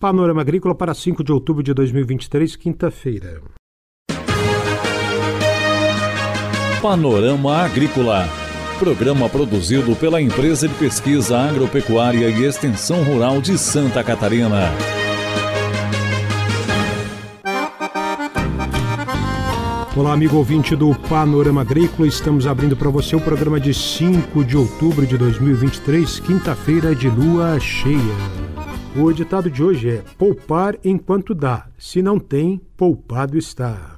Panorama Agrícola para 5 de outubro de 2023, quinta-feira. Panorama Agrícola. Programa produzido pela Empresa de Pesquisa Agropecuária e Extensão Rural de Santa Catarina. Olá, amigo ouvinte do Panorama Agrícola. Estamos abrindo para você o programa de 5 de outubro de 2023, quinta-feira de lua cheia. O ditado de hoje é: poupar enquanto dá, se não tem, poupado está.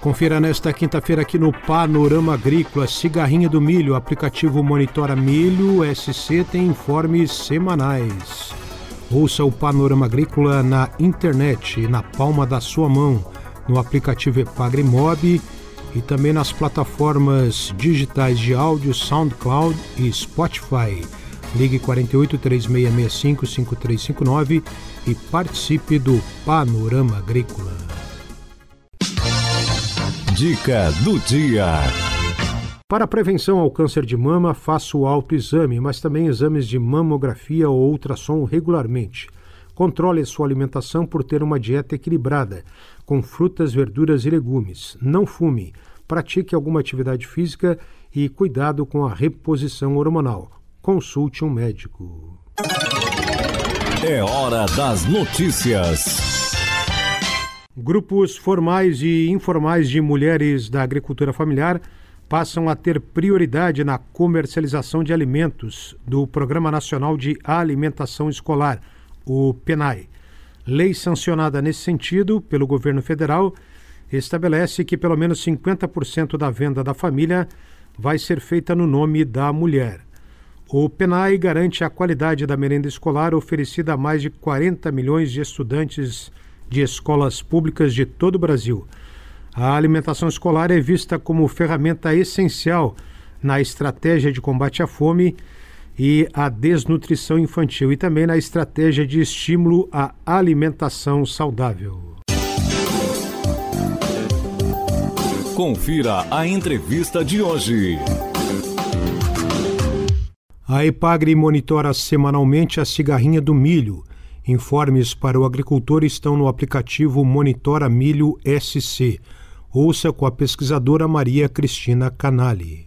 Confira nesta quinta-feira aqui no Panorama Agrícola, Cigarrinha do Milho, aplicativo Monitora Milho SC tem informes semanais. Ouça o Panorama Agrícola na internet, na palma da sua mão, no aplicativo Epagrimob e também nas plataformas digitais de áudio SoundCloud e Spotify. Ligue 48 3665 5359 e participe do Panorama Agrícola. Dica do dia. Para a prevenção ao câncer de mama, faça o autoexame, mas também exames de mamografia ou ultrassom regularmente. Controle a sua alimentação por ter uma dieta equilibrada, com frutas, verduras e legumes. Não fume. Pratique alguma atividade física e cuidado com a reposição hormonal. Consulte um médico. É hora das notícias. Grupos formais e informais de mulheres da agricultura familiar passam a ter prioridade na comercialização de alimentos do Programa Nacional de Alimentação Escolar o PENAI. Lei sancionada nesse sentido pelo governo federal estabelece que pelo menos 50% da venda da família vai ser feita no nome da mulher. O PENAI garante a qualidade da merenda escolar oferecida a mais de 40 milhões de estudantes de escolas públicas de todo o Brasil. A alimentação escolar é vista como ferramenta essencial na estratégia de combate à fome e a desnutrição infantil e também na estratégia de estímulo à alimentação saudável. Confira a entrevista de hoje. A Epagre monitora semanalmente a cigarrinha do milho. Informes para o agricultor estão no aplicativo Monitora Milho SC. Ouça com a pesquisadora Maria Cristina Canali.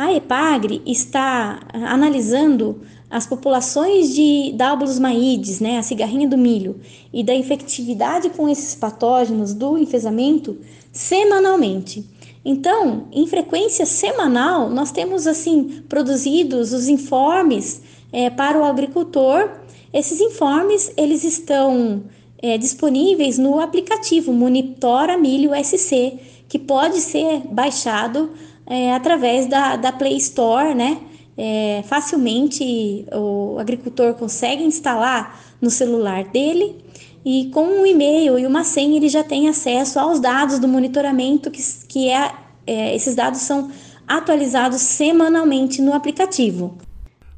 A EPAGRE está analisando as populações de Dábulos maides, né, a cigarrinha do milho, e da infectividade com esses patógenos do enfesamento semanalmente. Então, em frequência semanal, nós temos assim produzidos os informes é, para o agricultor. Esses informes eles estão é, disponíveis no aplicativo Monitora Milho SC, que pode ser baixado é, através da, da Play Store, né? É, facilmente o agricultor consegue instalar no celular dele e com um e-mail e uma senha ele já tem acesso aos dados do monitoramento que, que é, é esses dados são atualizados semanalmente no aplicativo.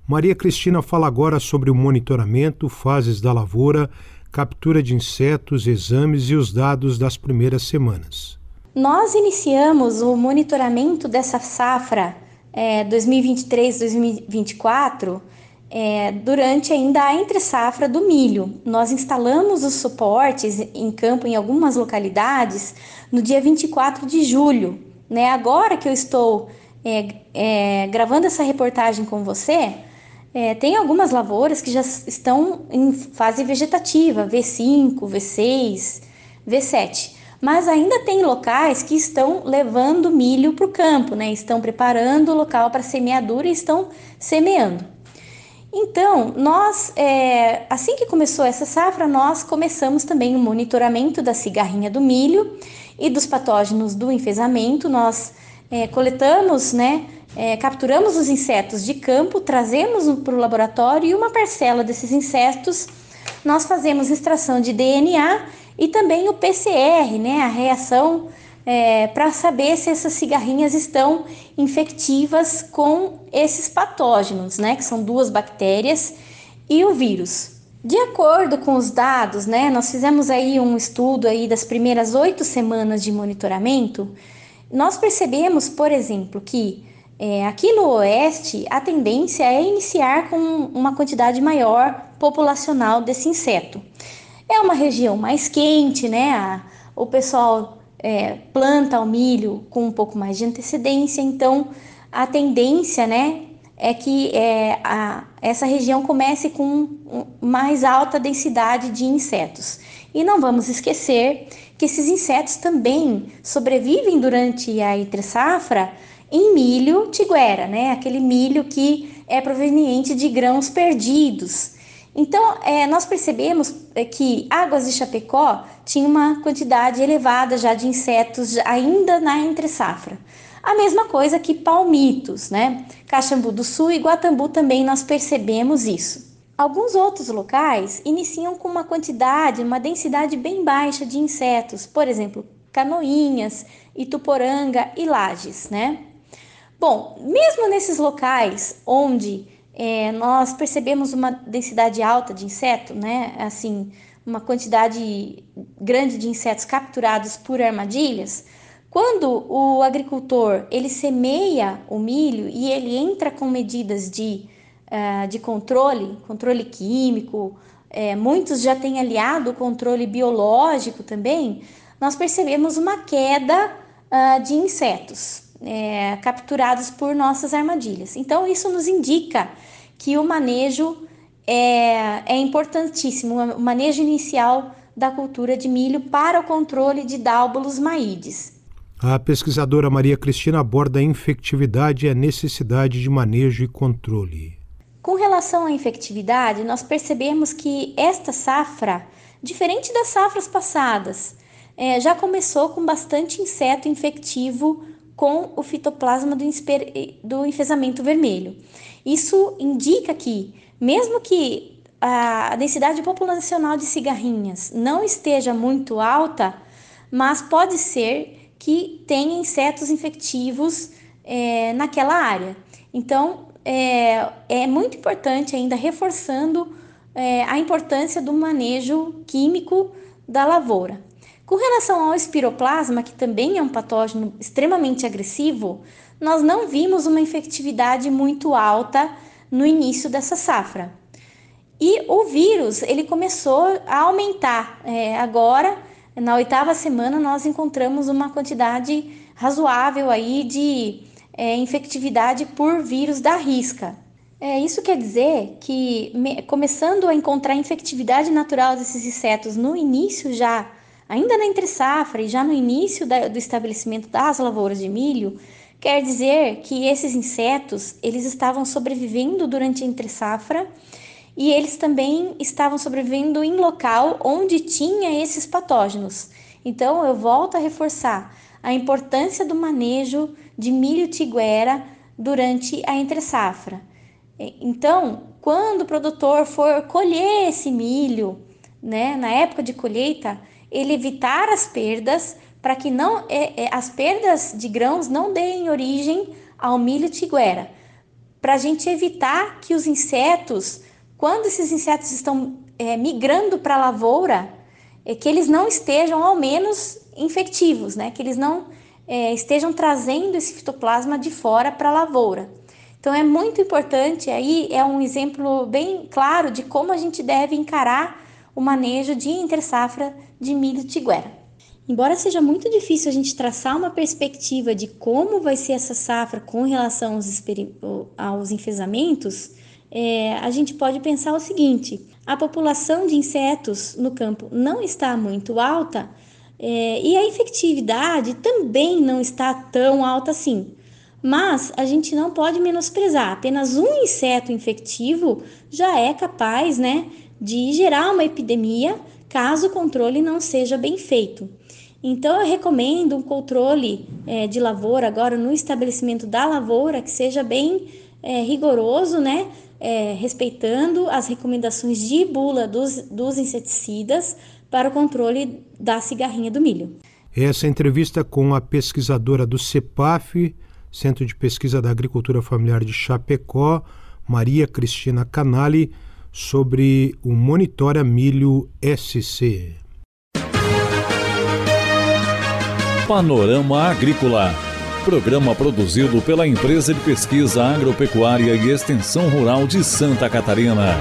Maria Cristina fala agora sobre o monitoramento, fases da lavoura, captura de insetos, exames e os dados das primeiras semanas. Nós iniciamos o monitoramento dessa safra é, 2023-2024 é, durante ainda a entre-safra do milho. Nós instalamos os suportes em campo em algumas localidades no dia 24 de julho. Né? Agora que eu estou é, é, gravando essa reportagem com você, é, tem algumas lavouras que já estão em fase vegetativa, V5, V6, V7 mas ainda tem locais que estão levando milho para o campo, né? Estão preparando o local para semeadura e estão semeando. Então, nós, é, assim que começou essa safra, nós começamos também o monitoramento da cigarrinha do milho e dos patógenos do enfesamento. Nós é, coletamos, né, é, capturamos os insetos de campo, trazemos para o laboratório e uma parcela desses insetos nós fazemos extração de DNA e também o PCR, né, a reação é, para saber se essas cigarrinhas estão infectivas com esses patógenos, né, que são duas bactérias e o vírus. De acordo com os dados, né, nós fizemos aí um estudo aí das primeiras oito semanas de monitoramento, nós percebemos, por exemplo, que É, aqui no Oeste, a tendência é iniciar com uma quantidade maior populacional desse inseto. É uma região mais quente, né? A, o pessoal é, planta o milho com um pouco mais de antecedência, então a tendência, né, é que é, a, essa região comece com mais alta densidade de insetos. E não vamos esquecer que esses insetos também sobrevivem durante a entre safra em milho tiguera, né? Aquele milho que é proveniente de grãos perdidos. Então, é, nós percebemos é, que Águas de Chapecó tinha uma quantidade elevada já de insetos ainda na entre safra. A mesma coisa que palmitos, né? Caxambu do Sul e Guatambu também nós percebemos isso. Alguns outros locais iniciam com uma quantidade, uma densidade bem baixa de insetos, por exemplo, Canoinhas, Ituporanga e Lages, né? Bom, mesmo nesses locais onde é, nós percebemos uma densidade alta de inseto, né? Assim, uma quantidade grande de insetos capturados por armadilhas, quando o agricultor ele semeia o milho e ele entra com medidas de, uh, de controle, controle químico, é, muitos já têm aliado o controle biológico também, nós percebemos uma queda uh, de insetos é, capturados por nossas armadilhas. Então, isso nos indica que o manejo é, é importantíssimo, o manejo inicial da cultura de milho para o controle de dálbulos maídes. A pesquisadora Maria Cristina aborda a infectividade e a necessidade de manejo e controle. Com relação à infectividade, nós percebemos que esta safra, diferente das safras passadas, é, já começou com bastante inseto infectivo com o fitoplasma do, do enfesamento vermelho. Isso indica que, mesmo que a densidade populacional de cigarrinhas não esteja muito alta, mas pode ser que tem insetos infectivos é, naquela área. Então, é, é, muito importante ainda reforçando é, a importância do manejo químico da lavoura. Com relação ao espiroplasma, que também é um patógeno extremamente agressivo, nós não vimos uma efetividade muito alta no início dessa safra. E o vírus ele começou a aumentar é, agora na oitava semana nós encontramos uma quantidade razoável aí de é, infectividade por vírus da risca. É, isso quer dizer que, me, começando a encontrar infectividade natural desses insetos no início já, ainda na entre safra e já no início da, do estabelecimento das lavouras de milho, quer dizer que esses insetos eles estavam sobrevivendo durante a entre safra e eles também estavam sobrevivendo em local onde tinha esses patógenos. Então, eu volto a reforçar a importância do manejo de milho tiguera durante a entre-safra. Então, quando o produtor for colher esse milho, né, na época de colheita, ele evitar as perdas para que não é, é, as perdas de grãos não deem origem ao milho tiguera, para a gente evitar que os insetos quando esses insetos estão é, migrando para a lavoura, é que eles não estejam ao menos infectivos, né? Que eles não é, estejam trazendo esse fitoplasma de fora para a lavoura. Então é muito importante, aí é um exemplo bem claro de como a gente deve encarar o manejo de intersafra de milho tiguera. Embora seja muito difícil a gente traçar uma perspectiva de como vai ser essa safra com relação aos, aos enfesamentos, é, a gente pode pensar o seguinte: a população de insetos no campo não está muito alta é, e a efetividade também não está tão alta assim. Mas a gente não pode menosprezar, apenas um inseto infectivo já é capaz né, de gerar uma epidemia caso o controle não seja bem feito. Então, eu recomendo um controle é, de lavoura agora no estabelecimento da lavoura que seja bem é, rigoroso, né? é, respeitando as recomendações de bula dos, dos inseticidas para o controle da cigarrinha do milho. Essa entrevista com a pesquisadora do CEPAF, Centro de Pesquisa da Agricultura Familiar de Chapecó, Maria Cristina Canali, sobre o Monitora Milho SC. Panorama Agrícola Programa produzido pela Empresa de Pesquisa Agropecuária e Extensão Rural de Santa Catarina.